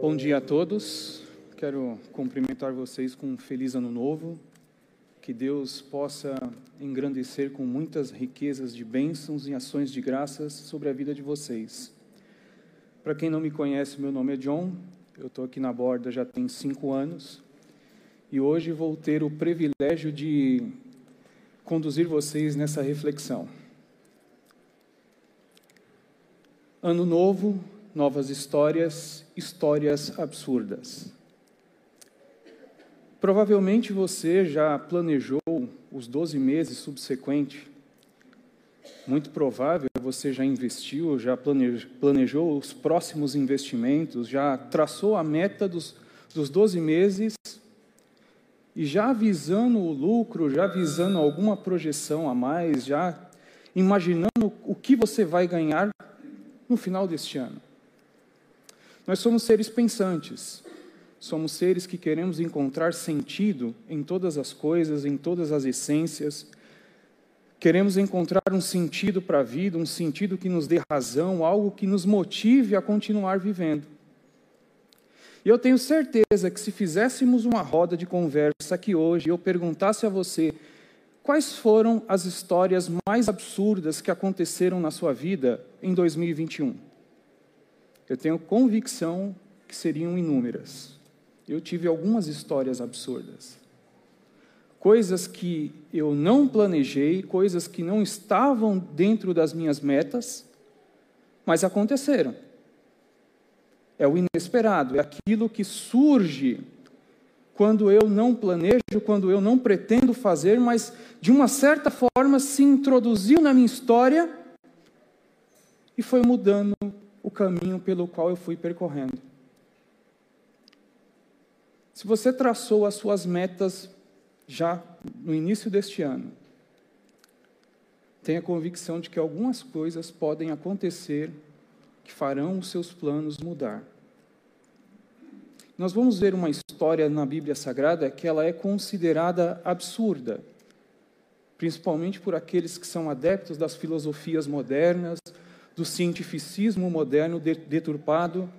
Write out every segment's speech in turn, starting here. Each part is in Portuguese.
Bom dia a todos. Quero cumprimentar vocês com um feliz ano novo. Que Deus possa engrandecer com muitas riquezas de bênçãos e ações de graças sobre a vida de vocês. Para quem não me conhece, meu nome é John. Eu estou aqui na borda já tem cinco anos e hoje vou ter o privilégio de conduzir vocês nessa reflexão. Ano novo, novas histórias, histórias absurdas. Provavelmente você já planejou os 12 meses subsequentes. Muito provável você já investiu, já planejou os próximos investimentos, já traçou a meta dos, dos 12 meses e já visando o lucro, já visando alguma projeção a mais, já imaginando o que você vai ganhar no final deste ano. Nós somos seres pensantes, somos seres que queremos encontrar sentido em todas as coisas, em todas as essências. Queremos encontrar um sentido para a vida, um sentido que nos dê razão, algo que nos motive a continuar vivendo. E eu tenho certeza que se fizéssemos uma roda de conversa aqui hoje, eu perguntasse a você quais foram as histórias mais absurdas que aconteceram na sua vida em 2021 eu tenho convicção que seriam inúmeras. Eu tive algumas histórias absurdas. Coisas que eu não planejei, coisas que não estavam dentro das minhas metas, mas aconteceram. É o inesperado, é aquilo que surge quando eu não planejo, quando eu não pretendo fazer, mas de uma certa forma se introduziu na minha história e foi mudando caminho pelo qual eu fui percorrendo. Se você traçou as suas metas já no início deste ano, tenha convicção de que algumas coisas podem acontecer que farão os seus planos mudar. Nós vamos ver uma história na Bíblia Sagrada que ela é considerada absurda, principalmente por aqueles que são adeptos das filosofias modernas, do cientificismo moderno deturpado.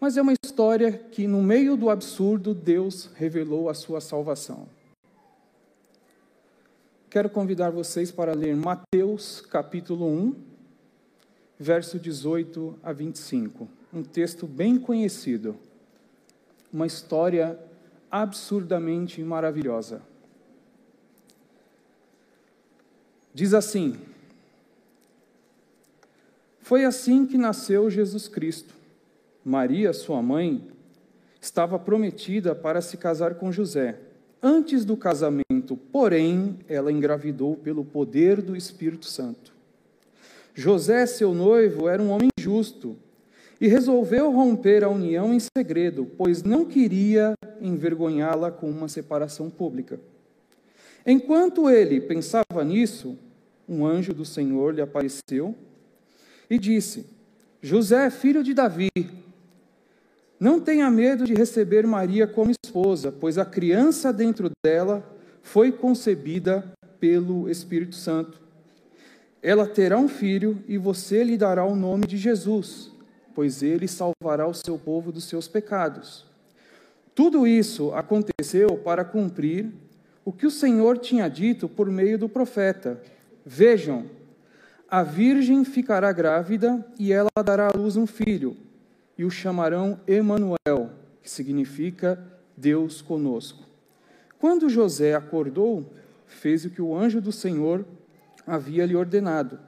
Mas é uma história que, no meio do absurdo, Deus revelou a sua salvação. Quero convidar vocês para ler Mateus capítulo 1, verso 18 a 25. Um texto bem conhecido. Uma história absurdamente maravilhosa. Diz assim: foi assim que nasceu Jesus Cristo. Maria, sua mãe, estava prometida para se casar com José. Antes do casamento, porém, ela engravidou pelo poder do Espírito Santo. José, seu noivo, era um homem justo e resolveu romper a união em segredo, pois não queria envergonhá-la com uma separação pública. Enquanto ele pensava nisso, um anjo do Senhor lhe apareceu e disse: José, filho de Davi, não tenha medo de receber Maria como esposa, pois a criança dentro dela foi concebida pelo Espírito Santo. Ela terá um filho e você lhe dará o nome de Jesus, pois ele salvará o seu povo dos seus pecados. Tudo isso aconteceu para cumprir o que o Senhor tinha dito por meio do profeta. Vejam, a virgem ficará grávida e ela dará à luz um filho, e o chamarão Emanuel, que significa Deus conosco. Quando José acordou, fez o que o anjo do Senhor havia lhe ordenado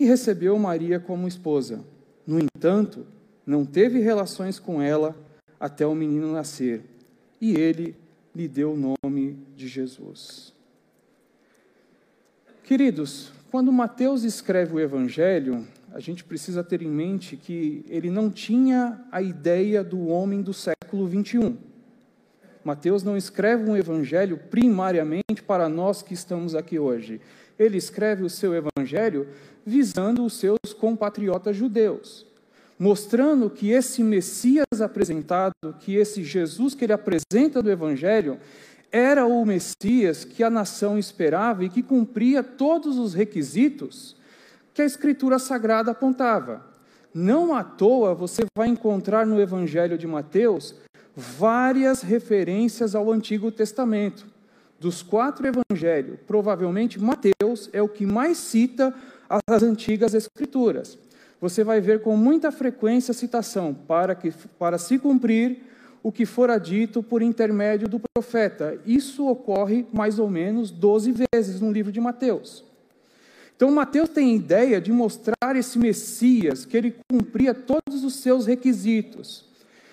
e recebeu Maria como esposa. No entanto, não teve relações com ela até o menino nascer, e ele lhe deu o nome de Jesus. Queridos, quando Mateus escreve o Evangelho, a gente precisa ter em mente que ele não tinha a ideia do homem do século 21. Mateus não escreve um evangelho primariamente para nós que estamos aqui hoje. Ele escreve o seu evangelho visando os seus compatriotas judeus, mostrando que esse Messias apresentado, que esse Jesus que ele apresenta do evangelho, era o Messias que a nação esperava e que cumpria todos os requisitos que a Escritura Sagrada apontava. Não à toa você vai encontrar no Evangelho de Mateus várias referências ao Antigo Testamento. Dos quatro evangelhos, provavelmente Mateus é o que mais cita as antigas Escrituras. Você vai ver com muita frequência a citação para, que, para se cumprir o que fora dito por intermédio do profeta. Isso ocorre mais ou menos 12 vezes no livro de Mateus. Então, Mateus tem a ideia de mostrar esse Messias, que ele cumpria todos os seus requisitos,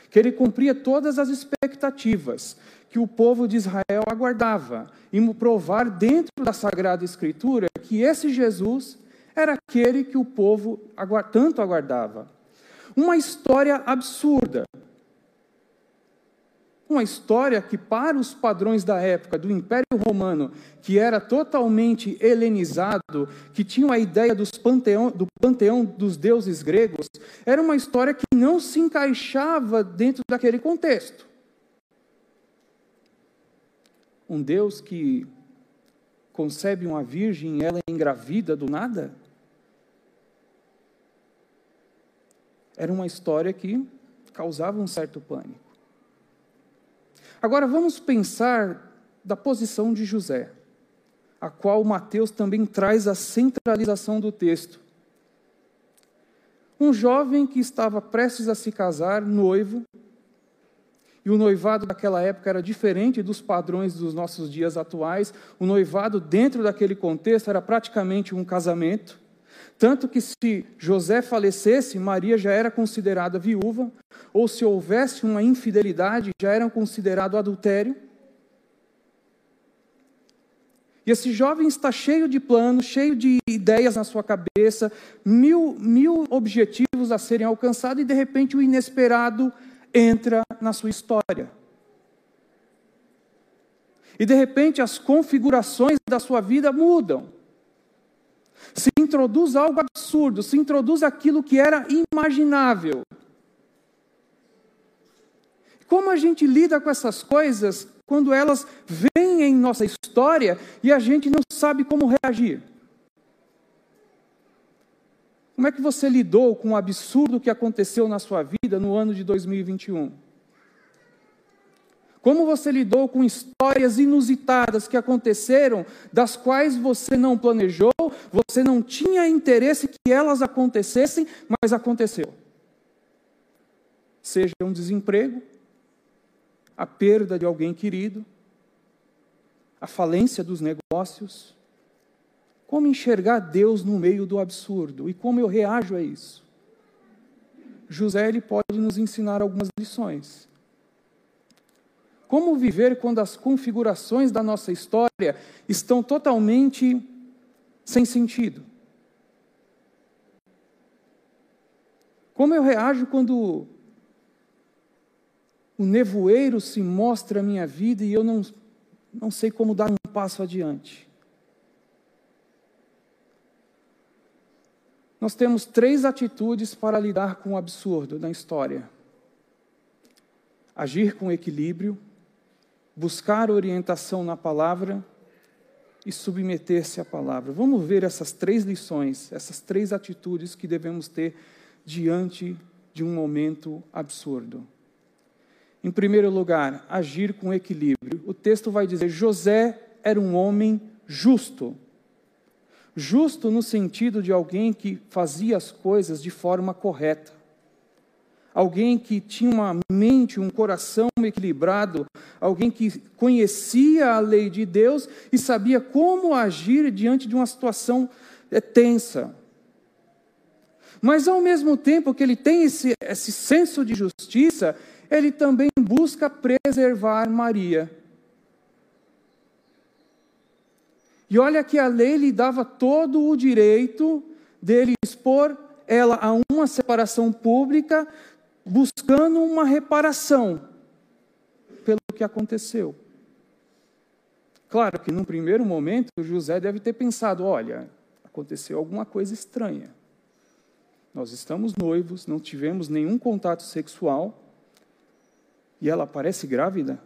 que ele cumpria todas as expectativas que o povo de Israel aguardava, e provar dentro da Sagrada Escritura que esse Jesus era aquele que o povo tanto aguardava. Uma história absurda, uma história que, para os padrões da época do Império Romano, que era totalmente helenizado, que tinha a ideia panteão, do panteão dos deuses gregos, era uma história que não se encaixava dentro daquele contexto. Um Deus que concebe uma virgem e ela é engravida do nada? Era uma história que causava um certo pânico. Agora vamos pensar da posição de José, a qual Mateus também traz a centralização do texto. Um jovem que estava prestes a se casar, noivo, e o noivado daquela época era diferente dos padrões dos nossos dias atuais. O noivado, dentro daquele contexto, era praticamente um casamento. Tanto que se José falecesse, Maria já era considerada viúva, ou se houvesse uma infidelidade, já era considerado adultério. E esse jovem está cheio de planos, cheio de ideias na sua cabeça, mil, mil objetivos a serem alcançados, e de repente o inesperado entra na sua história. E de repente as configurações da sua vida mudam se introduz algo absurdo, se introduz aquilo que era imaginável. Como a gente lida com essas coisas quando elas vêm em nossa história e a gente não sabe como reagir? Como é que você lidou com o absurdo que aconteceu na sua vida no ano de 2021? Como você lidou com histórias inusitadas que aconteceram, das quais você não planejou, você não tinha interesse que elas acontecessem, mas aconteceu? Seja um desemprego, a perda de alguém querido, a falência dos negócios. Como enxergar Deus no meio do absurdo e como eu reajo a isso? José ele pode nos ensinar algumas lições. Como viver quando as configurações da nossa história estão totalmente sem sentido? Como eu reajo quando o nevoeiro se mostra a minha vida e eu não, não sei como dar um passo adiante? Nós temos três atitudes para lidar com o absurdo na história: agir com equilíbrio, buscar orientação na palavra e submeter-se à palavra. Vamos ver essas três lições, essas três atitudes que devemos ter diante de um momento absurdo. Em primeiro lugar, agir com equilíbrio. O texto vai dizer: José era um homem justo. Justo no sentido de alguém que fazia as coisas de forma correta alguém que tinha uma mente, um coração equilibrado, alguém que conhecia a lei de Deus e sabia como agir diante de uma situação é, tensa. Mas ao mesmo tempo que ele tem esse, esse senso de justiça, ele também busca preservar Maria. E olha que a lei lhe dava todo o direito dele expor ela a uma separação pública, buscando uma reparação pelo que aconteceu. Claro que num primeiro momento José deve ter pensado: olha, aconteceu alguma coisa estranha. Nós estamos noivos, não tivemos nenhum contato sexual e ela parece grávida.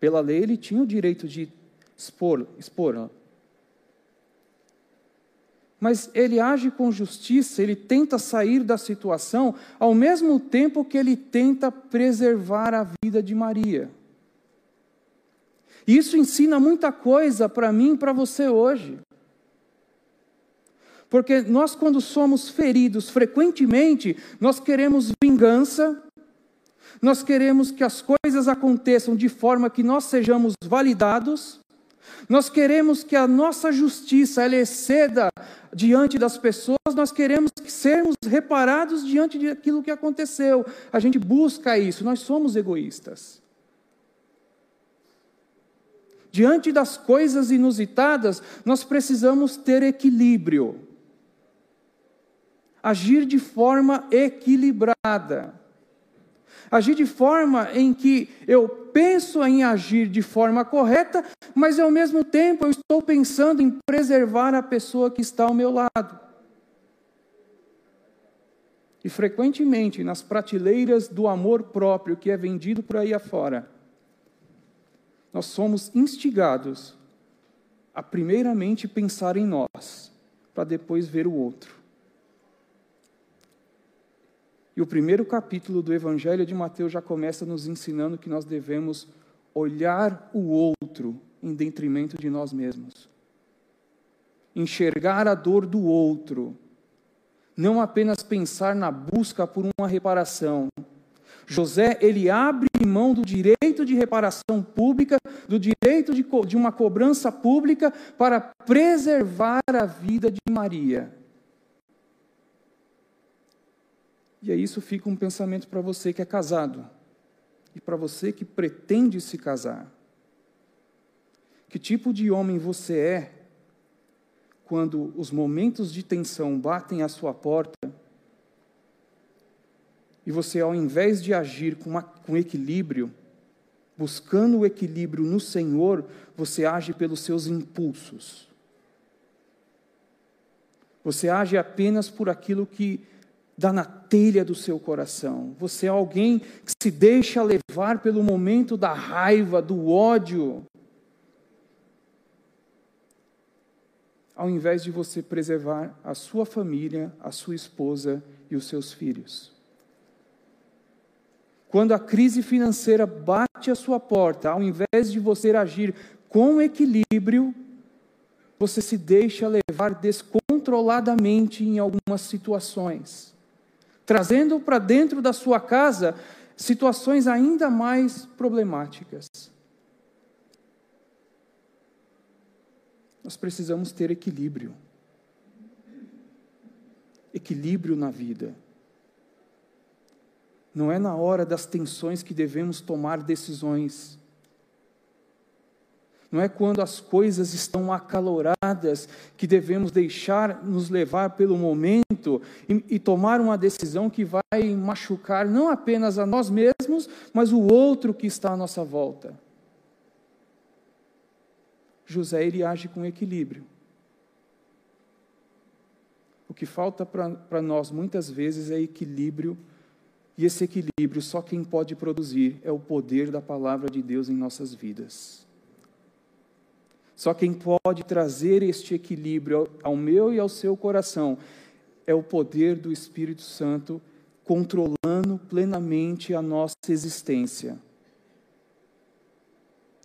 Pela lei ele tinha o direito de expor, expor mas ele age com justiça, ele tenta sair da situação, ao mesmo tempo que ele tenta preservar a vida de Maria. Isso ensina muita coisa para mim e para você hoje. Porque nós, quando somos feridos, frequentemente, nós queremos vingança, nós queremos que as coisas aconteçam de forma que nós sejamos validados, nós queremos que a nossa justiça ela exceda diante das pessoas, nós queremos sermos reparados diante daquilo que aconteceu. A gente busca isso, nós somos egoístas. Diante das coisas inusitadas, nós precisamos ter equilíbrio. Agir de forma equilibrada. Agir de forma em que eu penso em agir de forma correta, mas ao mesmo tempo eu estou pensando em preservar a pessoa que está ao meu lado. E frequentemente nas prateleiras do amor próprio que é vendido por aí afora, nós somos instigados a primeiramente pensar em nós, para depois ver o outro. E o primeiro capítulo do Evangelho de Mateus já começa nos ensinando que nós devemos olhar o outro em detrimento de nós mesmos. Enxergar a dor do outro. Não apenas pensar na busca por uma reparação. José, ele abre mão do direito de reparação pública, do direito de, de uma cobrança pública, para preservar a vida de Maria. E aí isso fica um pensamento para você que é casado e para você que pretende se casar. Que tipo de homem você é quando os momentos de tensão batem à sua porta e você, ao invés de agir com, uma, com equilíbrio, buscando o equilíbrio no Senhor, você age pelos seus impulsos. Você age apenas por aquilo que dá na telha do seu coração. Você é alguém que se deixa levar pelo momento da raiva, do ódio. Ao invés de você preservar a sua família, a sua esposa e os seus filhos. Quando a crise financeira bate à sua porta, ao invés de você agir com equilíbrio, você se deixa levar descontroladamente em algumas situações trazendo para dentro da sua casa situações ainda mais problemáticas. Nós precisamos ter equilíbrio. Equilíbrio na vida. Não é na hora das tensões que devemos tomar decisões não é quando as coisas estão acaloradas que devemos deixar nos levar pelo momento e, e, tomar uma decisão que vai machucar não apenas a nós mesmos, mas o outro que está à nossa volta. José ele age com equilíbrio. O que falta para nós muitas vezes é equilíbrio, e esse equilíbrio só quem pode produzir é o poder da palavra de Deus em nossas vidas. Só quem pode trazer este equilíbrio ao meu e ao seu coração é o poder do Espírito Santo controlando plenamente a nossa existência.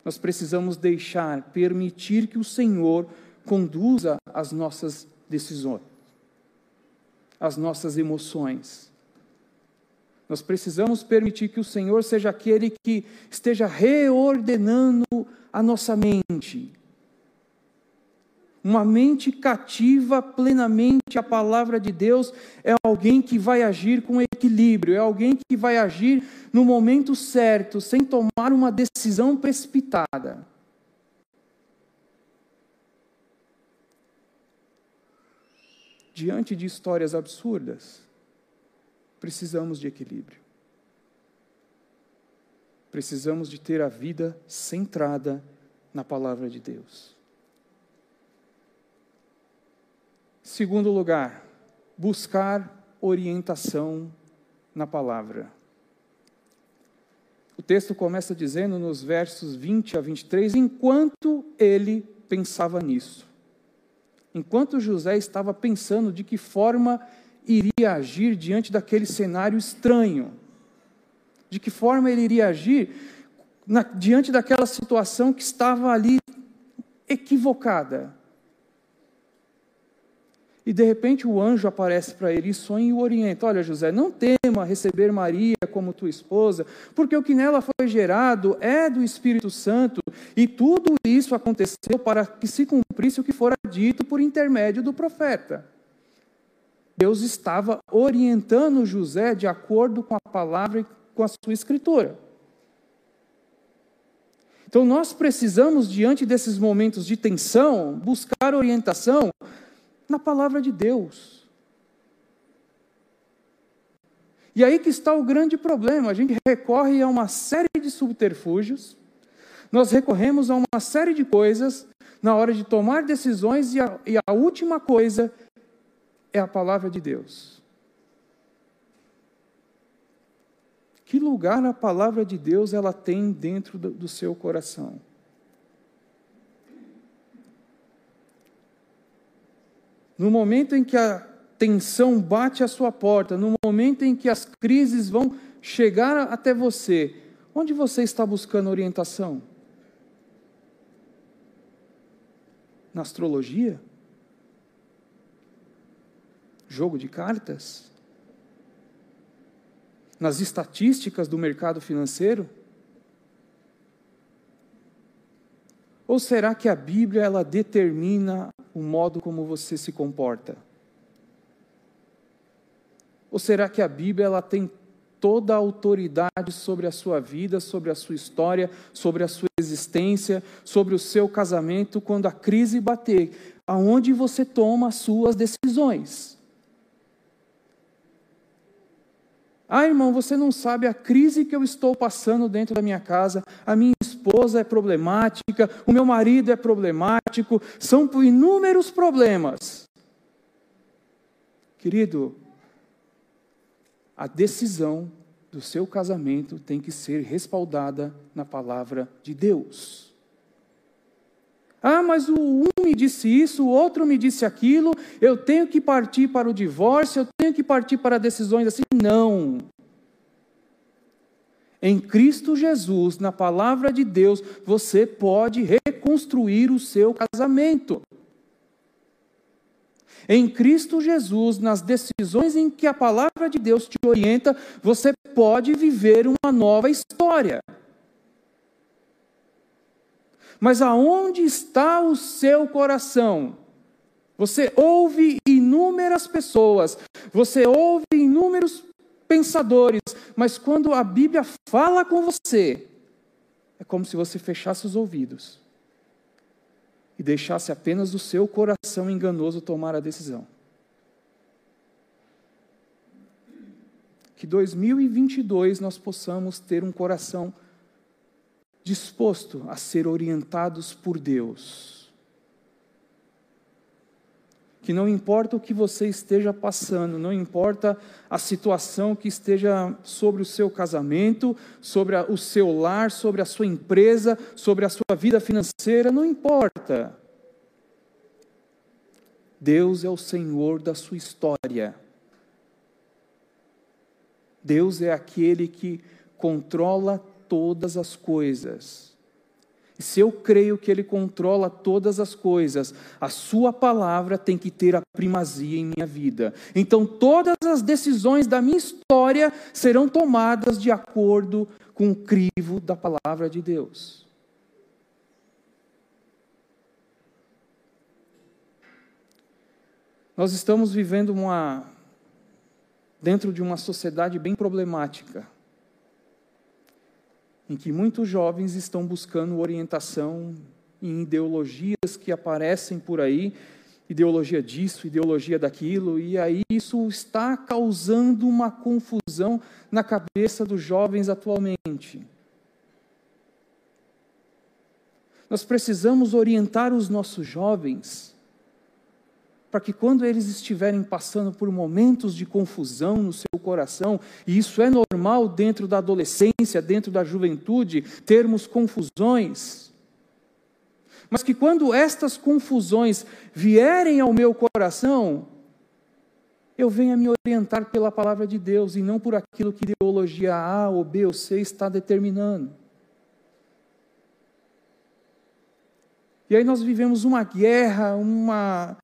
Nós precisamos deixar, permitir que o Senhor conduza as nossas decisões, as nossas emoções. Nós precisamos permitir que o Senhor seja aquele que esteja reordenando a nossa mente, uma mente cativa plenamente à palavra de Deus é alguém que vai agir com equilíbrio, é alguém que vai agir no momento certo, sem tomar uma decisão precipitada. Diante de histórias absurdas, precisamos de equilíbrio. Precisamos de ter a vida centrada na palavra de Deus. Segundo lugar, buscar orientação na palavra. O texto começa dizendo nos versos 20 a 23: enquanto ele pensava nisso, enquanto José estava pensando de que forma iria agir diante daquele cenário estranho, de que forma ele iria agir na, diante daquela situação que estava ali equivocada. E de repente o anjo aparece para ele e sonha e o orienta: Olha, José, não tema receber Maria como tua esposa, porque o que nela foi gerado é do Espírito Santo, e tudo isso aconteceu para que se cumprisse o que fora dito por intermédio do profeta. Deus estava orientando José de acordo com a palavra e com a sua escritura. Então nós precisamos, diante desses momentos de tensão, buscar orientação na palavra de Deus. E aí que está o grande problema. A gente recorre a uma série de subterfúgios, nós recorremos a uma série de coisas na hora de tomar decisões, e a, e a última coisa é a palavra de Deus. Que lugar a palavra de Deus ela tem dentro do, do seu coração? No momento em que a tensão bate à sua porta, no momento em que as crises vão chegar até você, onde você está buscando orientação? Na astrologia? Jogo de cartas? Nas estatísticas do mercado financeiro? Ou será que a Bíblia ela determina o modo como você se comporta? Ou será que a Bíblia ela tem toda a autoridade sobre a sua vida, sobre a sua história, sobre a sua existência, sobre o seu casamento quando a crise bater? Aonde você toma as suas decisões? Ah, irmão, você não sabe a crise que eu estou passando dentro da minha casa. A minha esposa é problemática, o meu marido é problemático, são inúmeros problemas. Querido, a decisão do seu casamento tem que ser respaldada na palavra de Deus. Ah, mas o um me disse isso, o outro me disse aquilo, eu tenho que partir para o divórcio, eu tenho que partir para decisões assim. Não. Em Cristo Jesus, na palavra de Deus, você pode reconstruir o seu casamento. Em Cristo Jesus, nas decisões em que a palavra de Deus te orienta, você pode viver uma nova história. Mas aonde está o seu coração? Você ouve inúmeras pessoas, você ouve inúmeros pensadores, mas quando a Bíblia fala com você, é como se você fechasse os ouvidos e deixasse apenas o seu coração enganoso tomar a decisão. Que 2022 nós possamos ter um coração disposto a ser orientados por Deus. Que não importa o que você esteja passando, não importa a situação que esteja sobre o seu casamento, sobre o seu lar, sobre a sua empresa, sobre a sua vida financeira, não importa. Deus é o Senhor da sua história. Deus é aquele que controla todas as coisas. E se eu creio que Ele controla todas as coisas, a Sua palavra tem que ter a primazia em minha vida. Então, todas as decisões da minha história serão tomadas de acordo com o crivo da palavra de Deus. Nós estamos vivendo uma dentro de uma sociedade bem problemática em que muitos jovens estão buscando orientação em ideologias que aparecem por aí, ideologia disso, ideologia daquilo, e aí isso está causando uma confusão na cabeça dos jovens atualmente. Nós precisamos orientar os nossos jovens para que quando eles estiverem passando por momentos de confusão no seu coração, e isso é normal dentro da adolescência, dentro da juventude, termos confusões, mas que quando estas confusões vierem ao meu coração, eu venha me orientar pela palavra de Deus e não por aquilo que ideologia A ou B ou C está determinando. E aí nós vivemos uma guerra, uma,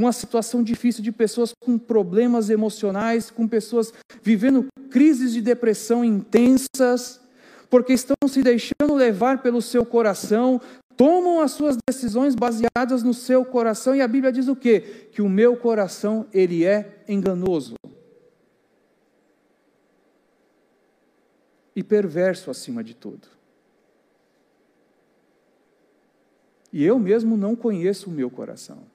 uma situação difícil de pessoas com problemas emocionais, com pessoas vivendo crises de depressão intensas, porque estão se deixando levar pelo seu coração, tomam as suas decisões baseadas no seu coração, e a Bíblia diz o quê? Que o meu coração, ele é enganoso. E perverso acima de tudo. E eu mesmo não conheço o meu coração.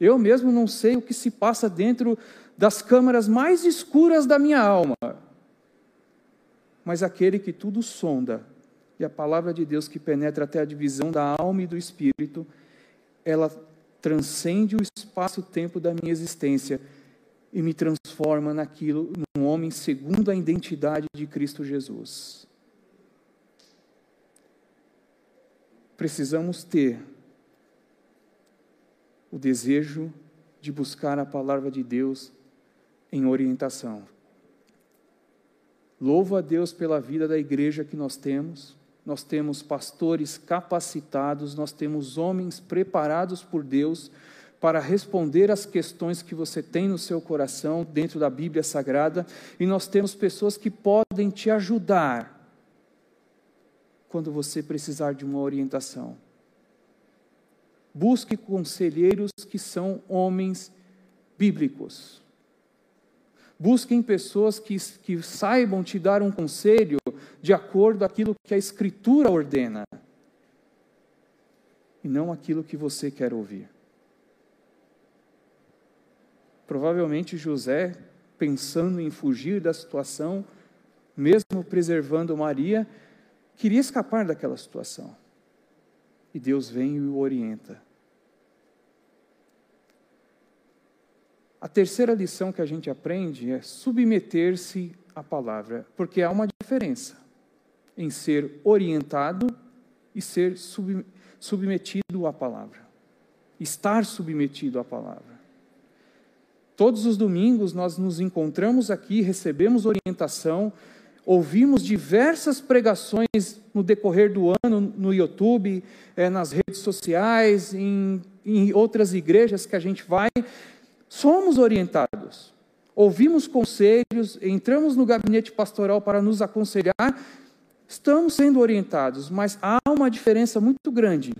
Eu mesmo não sei o que se passa dentro das câmaras mais escuras da minha alma. Mas aquele que tudo sonda, e a palavra de Deus que penetra até a divisão da alma e do espírito, ela transcende o espaço-tempo da minha existência e me transforma naquilo, num homem segundo a identidade de Cristo Jesus. Precisamos ter o desejo de buscar a palavra de Deus em orientação. Louvo a Deus pela vida da igreja que nós temos. Nós temos pastores capacitados, nós temos homens preparados por Deus para responder às questões que você tem no seu coração dentro da Bíblia Sagrada, e nós temos pessoas que podem te ajudar quando você precisar de uma orientação. Busque conselheiros que são homens bíblicos. Busquem pessoas que, que saibam te dar um conselho de acordo com aquilo que a Escritura ordena, e não aquilo que você quer ouvir. Provavelmente José, pensando em fugir da situação, mesmo preservando Maria, queria escapar daquela situação e Deus vem e o orienta. A terceira lição que a gente aprende é submeter-se à palavra, porque há uma diferença em ser orientado e ser sub, submetido à palavra. Estar submetido à palavra. Todos os domingos nós nos encontramos aqui, recebemos orientação, ouvimos diversas pregações no decorrer do ano no YouTube, é, nas redes sociais, em, em outras igrejas que a gente vai. Somos orientados, ouvimos conselhos, entramos no gabinete pastoral para nos aconselhar, estamos sendo orientados, mas há uma diferença muito grande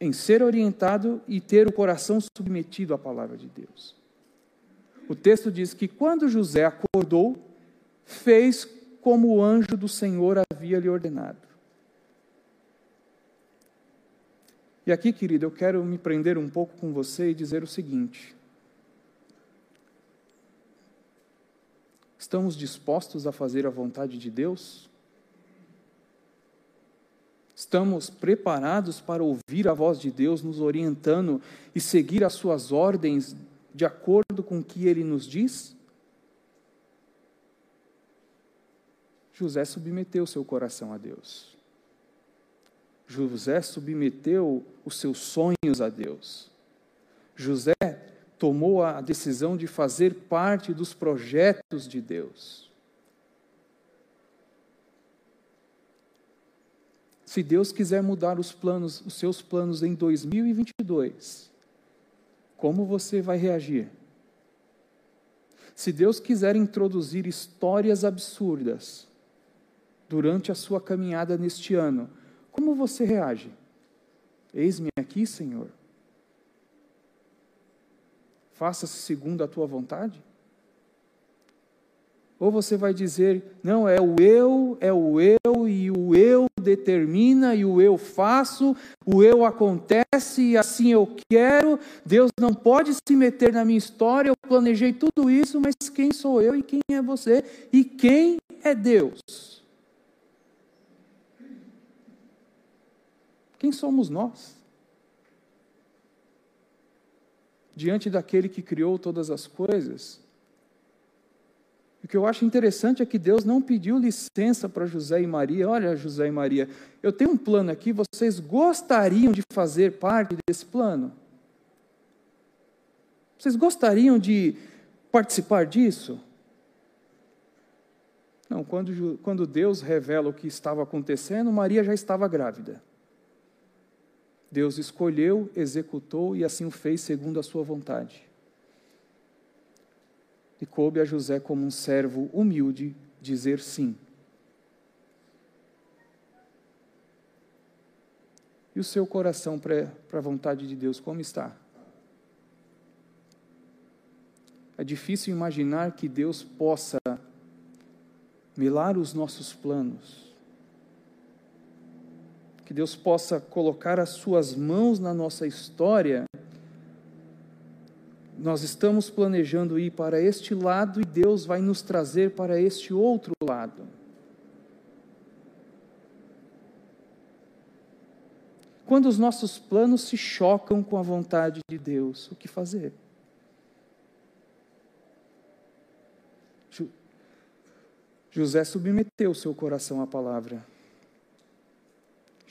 em ser orientado e ter o coração submetido à palavra de Deus. O texto diz que quando José acordou, fez como o anjo do Senhor havia lhe ordenado. E aqui, querido, eu quero me prender um pouco com você e dizer o seguinte: Estamos dispostos a fazer a vontade de Deus? Estamos preparados para ouvir a voz de Deus nos orientando e seguir as suas ordens de acordo com o que ele nos diz? José submeteu seu coração a Deus. José submeteu os seus sonhos a Deus. José tomou a decisão de fazer parte dos projetos de Deus. Se Deus quiser mudar os planos, os seus planos em 2022, como você vai reagir? Se Deus quiser introduzir histórias absurdas durante a sua caminhada neste ano, como você reage? Eis-me aqui, Senhor. Faça-se segundo a tua vontade? Ou você vai dizer, não, é o eu, é o eu, e o eu determina, e o eu faço, o eu acontece, e assim eu quero, Deus não pode se meter na minha história, eu planejei tudo isso, mas quem sou eu e quem é você? E quem é Deus? Quem somos nós? Diante daquele que criou todas as coisas, O que eu acho interessante é que Deus não pediu licença para José e Maria. Olha, José e Maria, eu tenho um plano aqui, vocês gostariam de fazer parte desse plano? Vocês gostariam de participar disso? Não, quando, quando Deus revela o que estava acontecendo, Maria já estava grávida. Deus escolheu, executou e assim o fez segundo a sua vontade. E coube a José, como um servo humilde, dizer sim. E o seu coração para a vontade de Deus, como está? É difícil imaginar que Deus possa melar os nossos planos. Que Deus possa colocar as suas mãos na nossa história. Nós estamos planejando ir para este lado e Deus vai nos trazer para este outro lado. Quando os nossos planos se chocam com a vontade de Deus, o que fazer? José submeteu seu coração à palavra.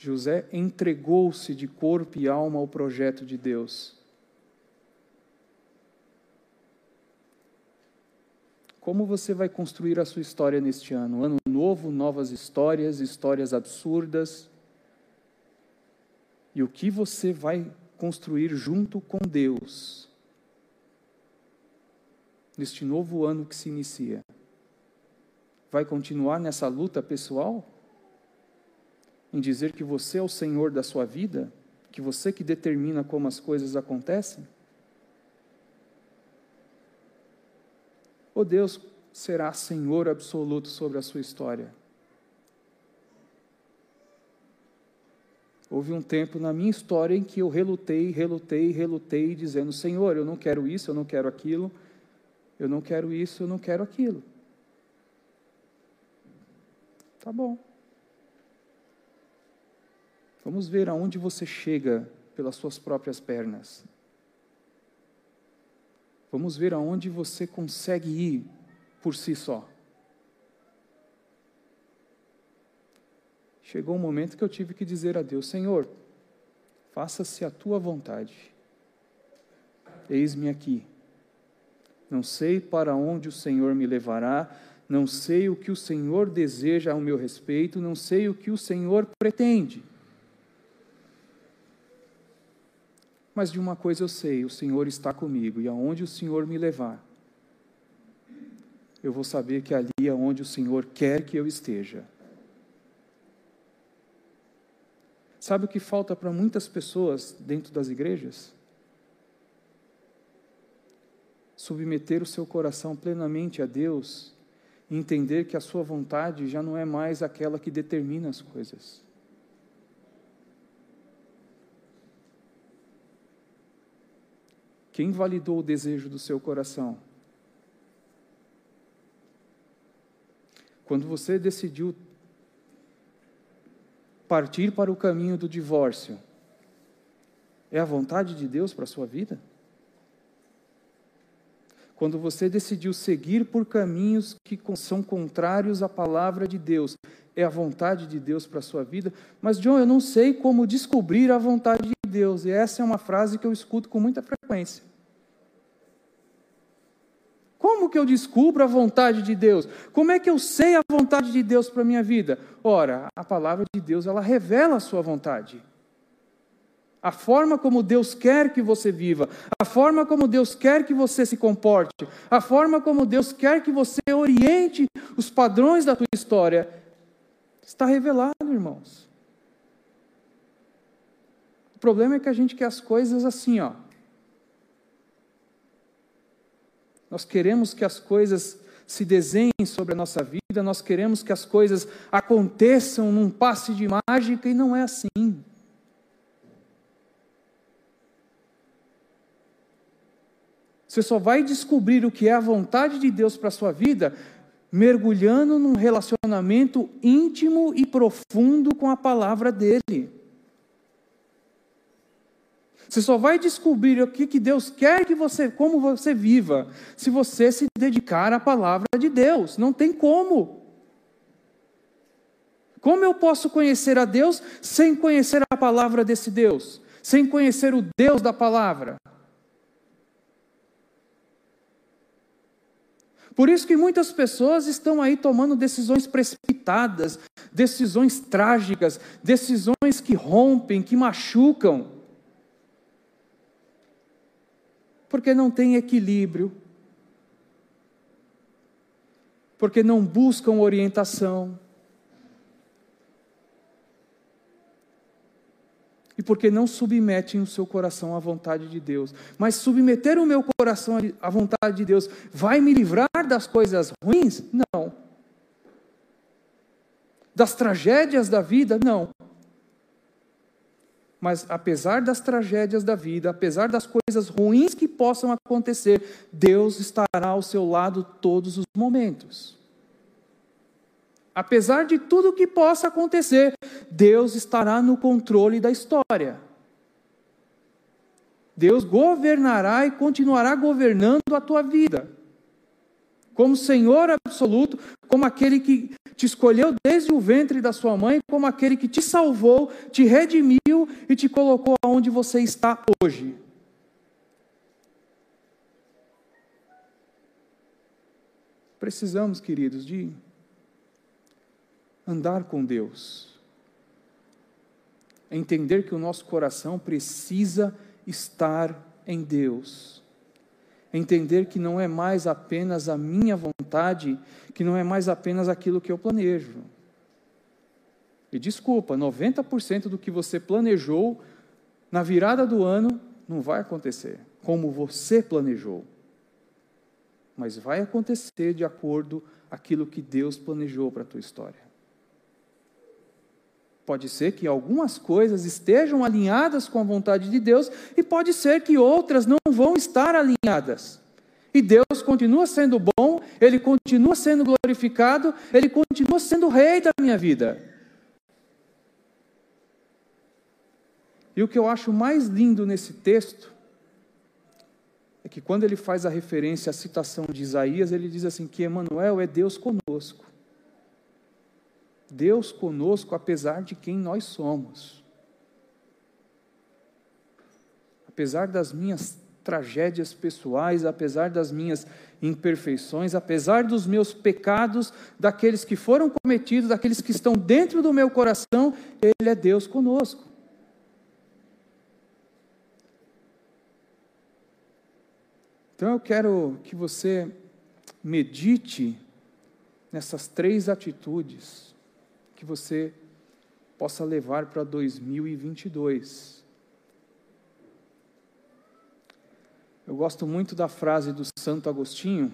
José entregou-se de corpo e alma ao projeto de Deus. Como você vai construir a sua história neste ano? Ano novo, novas histórias, histórias absurdas. E o que você vai construir junto com Deus neste novo ano que se inicia? vai continuar nessa luta pessoal? Em dizer que você é o Senhor da sua vida? Que você que determina como as coisas acontecem? Ou Deus será Senhor absoluto sobre a sua história? Houve um tempo na minha história em que eu relutei, relutei, relutei, dizendo: Senhor, eu não quero isso, eu não quero aquilo, eu não quero isso, eu não quero aquilo. Tá bom. Vamos ver aonde você chega pelas suas próprias pernas. Vamos ver aonde você consegue ir por si só. Chegou um momento que eu tive que dizer a Deus: Senhor, faça-se a tua vontade. Eis-me aqui. Não sei para onde o Senhor me levará, não sei o que o Senhor deseja ao meu respeito, não sei o que o Senhor pretende. Mas de uma coisa eu sei: o Senhor está comigo, e aonde o Senhor me levar, eu vou saber que ali é onde o Senhor quer que eu esteja. Sabe o que falta para muitas pessoas dentro das igrejas? Submeter o seu coração plenamente a Deus entender que a sua vontade já não é mais aquela que determina as coisas. Quem validou o desejo do seu coração? Quando você decidiu partir para o caminho do divórcio, é a vontade de Deus para a sua vida? Quando você decidiu seguir por caminhos que são contrários à palavra de Deus, é a vontade de Deus para a sua vida. Mas, John, eu não sei como descobrir a vontade de Deus, e essa é uma frase que eu escuto com muita frequência. Como que eu descubro a vontade de Deus? Como é que eu sei a vontade de Deus para a minha vida? Ora, a palavra de Deus, ela revela a sua vontade a forma como Deus quer que você viva, a forma como Deus quer que você se comporte, a forma como Deus quer que você oriente os padrões da tua história, está revelado, irmãos. O problema é que a gente quer as coisas assim, ó. Nós queremos que as coisas se desenhem sobre a nossa vida, nós queremos que as coisas aconteçam num passe de mágica e não é assim. Você só vai descobrir o que é a vontade de Deus para a sua vida mergulhando num relacionamento íntimo e profundo com a palavra dele. Você só vai descobrir o que, que Deus quer que você, como você viva, se você se dedicar à palavra de Deus. Não tem como. Como eu posso conhecer a Deus sem conhecer a palavra desse Deus? Sem conhecer o Deus da palavra? Por isso que muitas pessoas estão aí tomando decisões precipitadas, decisões trágicas, decisões que rompem, que machucam. Porque não tem equilíbrio. Porque não buscam orientação. E porque não submetem o seu coração à vontade de Deus. Mas submeter o meu coração à vontade de Deus vai me livrar das coisas ruins? Não. Das tragédias da vida? Não. Mas apesar das tragédias da vida, apesar das coisas ruins que possam acontecer, Deus estará ao seu lado todos os momentos. Apesar de tudo que possa acontecer, Deus estará no controle da história. Deus governará e continuará governando a tua vida. Como Senhor absoluto, como aquele que te escolheu desde o ventre da sua mãe, como aquele que te salvou, te redimiu e te colocou aonde você está hoje. Precisamos, queridos, de andar com Deus. Entender que o nosso coração precisa estar em Deus. Entender que não é mais apenas a minha vontade, que não é mais apenas aquilo que eu planejo. E desculpa, 90% do que você planejou na virada do ano não vai acontecer como você planejou. Mas vai acontecer de acordo aquilo que Deus planejou para a tua história. Pode ser que algumas coisas estejam alinhadas com a vontade de Deus e pode ser que outras não vão estar alinhadas. E Deus continua sendo bom, Ele continua sendo glorificado, Ele continua sendo rei da minha vida. E o que eu acho mais lindo nesse texto é que quando ele faz a referência à citação de Isaías, ele diz assim que Emmanuel é Deus conosco. Deus conosco, apesar de quem nós somos. Apesar das minhas tragédias pessoais, apesar das minhas imperfeições, apesar dos meus pecados, daqueles que foram cometidos, daqueles que estão dentro do meu coração, Ele é Deus conosco. Então eu quero que você medite nessas três atitudes que você possa levar para 2022. Eu gosto muito da frase do Santo Agostinho,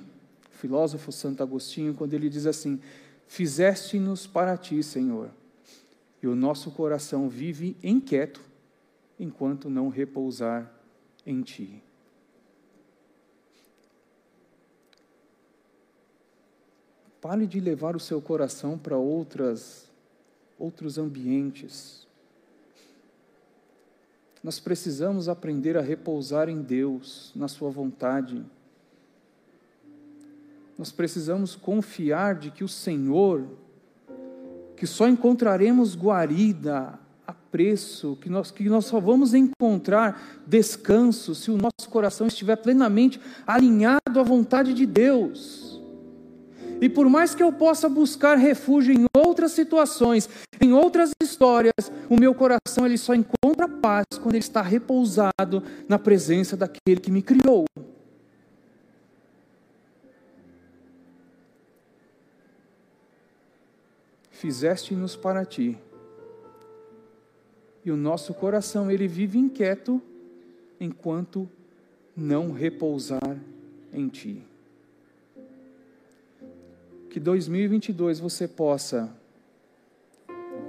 filósofo Santo Agostinho, quando ele diz assim: Fizeste-nos para ti, Senhor, e o nosso coração vive inquieto enquanto não repousar em ti. Pare de levar o seu coração para outras outros ambientes. Nós precisamos aprender a repousar em Deus, na Sua vontade. Nós precisamos confiar de que o Senhor, que só encontraremos guarida, apreço, que nós, que nós só vamos encontrar descanso se o nosso coração estiver plenamente alinhado à vontade de Deus. E por mais que eu possa buscar refúgio em outras situações, em outras histórias, o meu coração ele só encontra paz quando ele está repousado na presença daquele que me criou. Fizeste-nos para ti. E o nosso coração ele vive inquieto enquanto não repousar em ti que 2022 você possa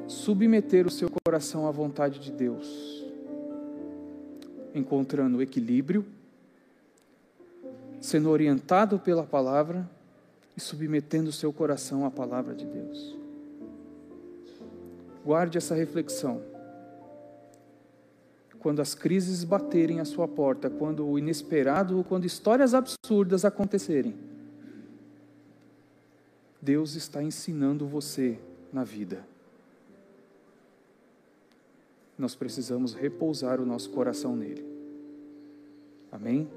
submeter o seu coração à vontade de Deus, encontrando equilíbrio, sendo orientado pela palavra e submetendo o seu coração à palavra de Deus. Guarde essa reflexão. quando as crises baterem à sua porta, quando o inesperado, quando histórias absurdas acontecerem, Deus está ensinando você na vida. Nós precisamos repousar o nosso coração nele. Amém?